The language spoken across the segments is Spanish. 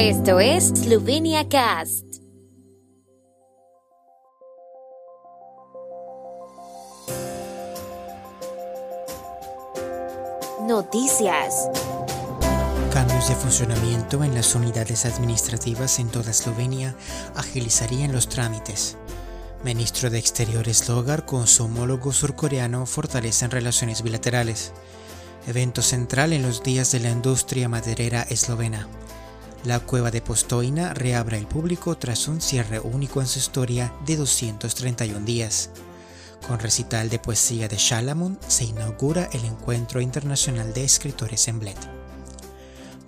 Esto es Slovenia Cast. Noticias. Cambios de funcionamiento en las unidades administrativas en toda Eslovenia agilizarían los trámites. Ministro de Exteriores Logar con su homólogo surcoreano fortalecen relaciones bilaterales. Evento central en los días de la industria maderera eslovena. La cueva de Postoina reabre al público tras un cierre único en su historia de 231 días. Con recital de poesía de Shalamun se inaugura el Encuentro Internacional de Escritores en Bled.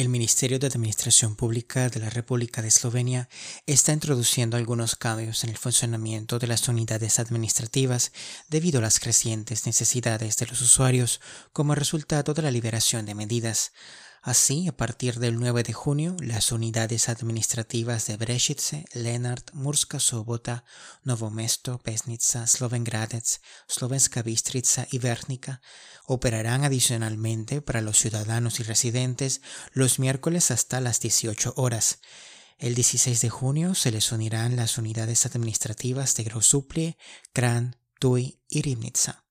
El Ministerio de Administración Pública de la República de Eslovenia está introduciendo algunos cambios en el funcionamiento de las unidades administrativas debido a las crecientes necesidades de los usuarios como resultado de la liberación de medidas. Así, a partir del 9 de junio, las unidades administrativas de Brešice, Lenart, Murska Sobota, Novo Mesto, Pesnica, Slovengradec, Slovenska Bistrica y Vernica operarán adicionalmente para los ciudadanos y residentes los miércoles hasta las 18 horas. El 16 de junio se les unirán las unidades administrativas de Grosuplie, Kran, Tui y Rivnica.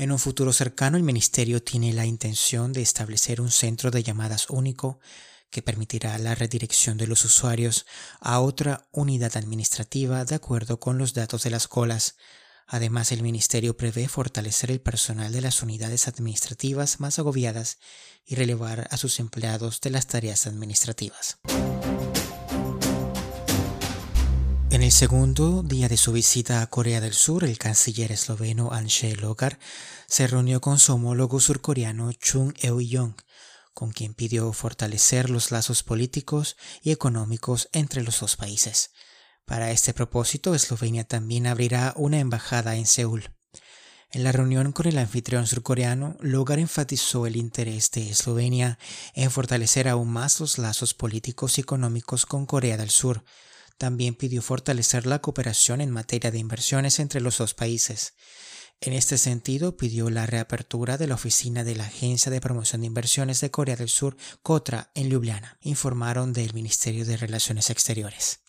En un futuro cercano, el Ministerio tiene la intención de establecer un centro de llamadas único que permitirá la redirección de los usuarios a otra unidad administrativa de acuerdo con los datos de las colas. Además, el Ministerio prevé fortalecer el personal de las unidades administrativas más agobiadas y relevar a sus empleados de las tareas administrativas. En el segundo día de su visita a Corea del Sur, el canciller esloveno Anshe Logar se reunió con su homólogo surcoreano Chung Eui-yong, con quien pidió fortalecer los lazos políticos y económicos entre los dos países. Para este propósito, Eslovenia también abrirá una embajada en Seúl. En la reunión con el anfitrión surcoreano, Logar enfatizó el interés de Eslovenia en fortalecer aún más los lazos políticos y económicos con Corea del Sur, también pidió fortalecer la cooperación en materia de inversiones entre los dos países. En este sentido, pidió la reapertura de la oficina de la Agencia de Promoción de Inversiones de Corea del Sur, COTRA, en Ljubljana, informaron del Ministerio de Relaciones Exteriores.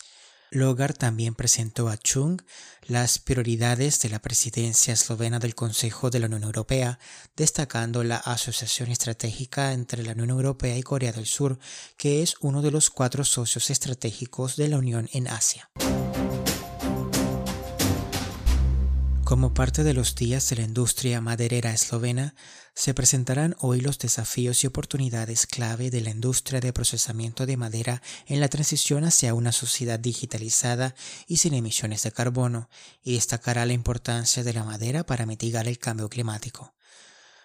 Logar también presentó a Chung las prioridades de la presidencia eslovena del Consejo de la Unión Europea, destacando la asociación estratégica entre la Unión Europea y Corea del Sur, que es uno de los cuatro socios estratégicos de la Unión en Asia. Como parte de los días de la industria maderera eslovena, se presentarán hoy los desafíos y oportunidades clave de la industria de procesamiento de madera en la transición hacia una sociedad digitalizada y sin emisiones de carbono, y destacará la importancia de la madera para mitigar el cambio climático.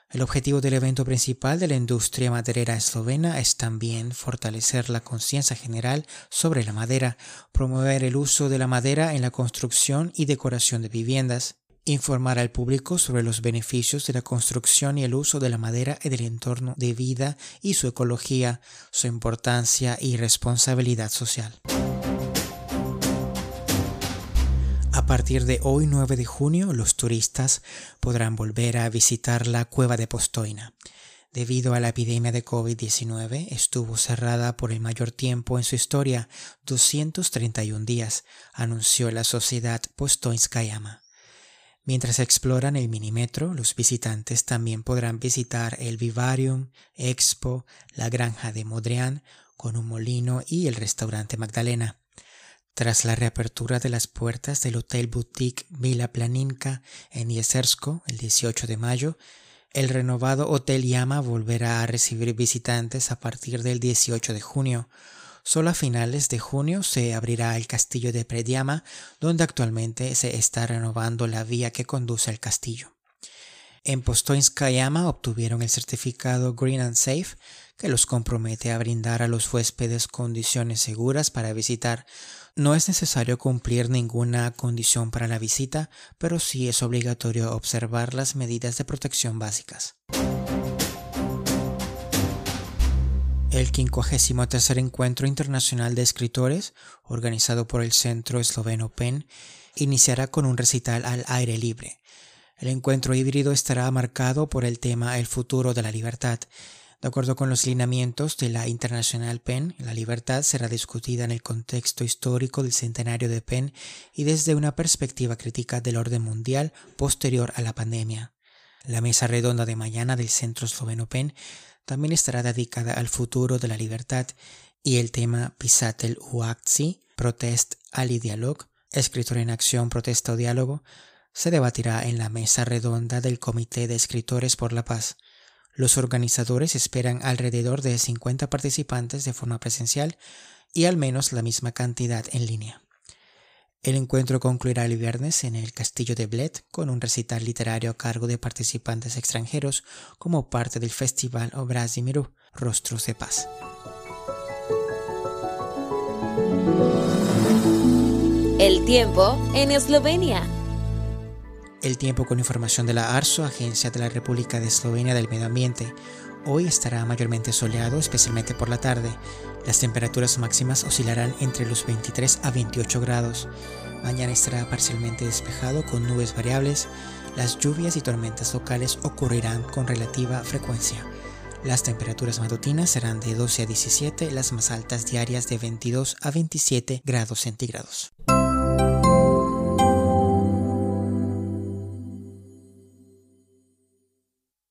El objetivo del evento principal de la industria maderera eslovena es también fortalecer la conciencia general sobre la madera, promover el uso de la madera en la construcción y decoración de viviendas, informar al público sobre los beneficios de la construcción y el uso de la madera en el entorno de vida y su ecología, su importancia y responsabilidad social. A partir de hoy 9 de junio, los turistas podrán volver a visitar la cueva de Postoina. Debido a la epidemia de COVID-19, estuvo cerrada por el mayor tiempo en su historia, 231 días, anunció la sociedad Postoinskayama. Mientras exploran el minimetro, los visitantes también podrán visitar el Vivarium, Expo, la granja de Modrian con un molino y el restaurante Magdalena. Tras la reapertura de las puertas del Hotel Boutique Vila Planinka en Yesersko el 18 de mayo, el renovado Hotel Yama volverá a recibir visitantes a partir del 18 de junio, Solo a finales de junio se abrirá el castillo de Prediama, donde actualmente se está renovando la vía que conduce al castillo. En Postoinskayama obtuvieron el certificado Green and Safe, que los compromete a brindar a los huéspedes condiciones seguras para visitar, No es necesario cumplir ninguna condición para la visita, pero sí es obligatorio observar las medidas de protección básicas. El 53 Encuentro Internacional de Escritores, organizado por el Centro Esloveno PEN, iniciará con un recital al aire libre. El encuentro híbrido estará marcado por el tema El futuro de la libertad, de acuerdo con los lineamientos de la Internacional PEN, la libertad será discutida en el contexto histórico del centenario de PEN y desde una perspectiva crítica del orden mundial posterior a la pandemia. La mesa redonda de mañana del Centro Esloveno PEN también estará dedicada al futuro de la libertad y el tema Pisatel u Protest ali Dialog, escritor en acción, protesta o diálogo, se debatirá en la mesa redonda del Comité de Escritores por la Paz. Los organizadores esperan alrededor de 50 participantes de forma presencial y al menos la misma cantidad en línea. El encuentro concluirá el viernes en el Castillo de Bled con un recital literario a cargo de participantes extranjeros como parte del Festival Obrazimiru, Rostros de Paz. El tiempo en Eslovenia. El tiempo con información de la ARSO, Agencia de la República de Eslovenia del Medio Ambiente. Hoy estará mayormente soleado, especialmente por la tarde. Las temperaturas máximas oscilarán entre los 23 a 28 grados. Mañana estará parcialmente despejado con nubes variables. Las lluvias y tormentas locales ocurrirán con relativa frecuencia. Las temperaturas matutinas serán de 12 a 17, las más altas diarias de 22 a 27 grados centígrados.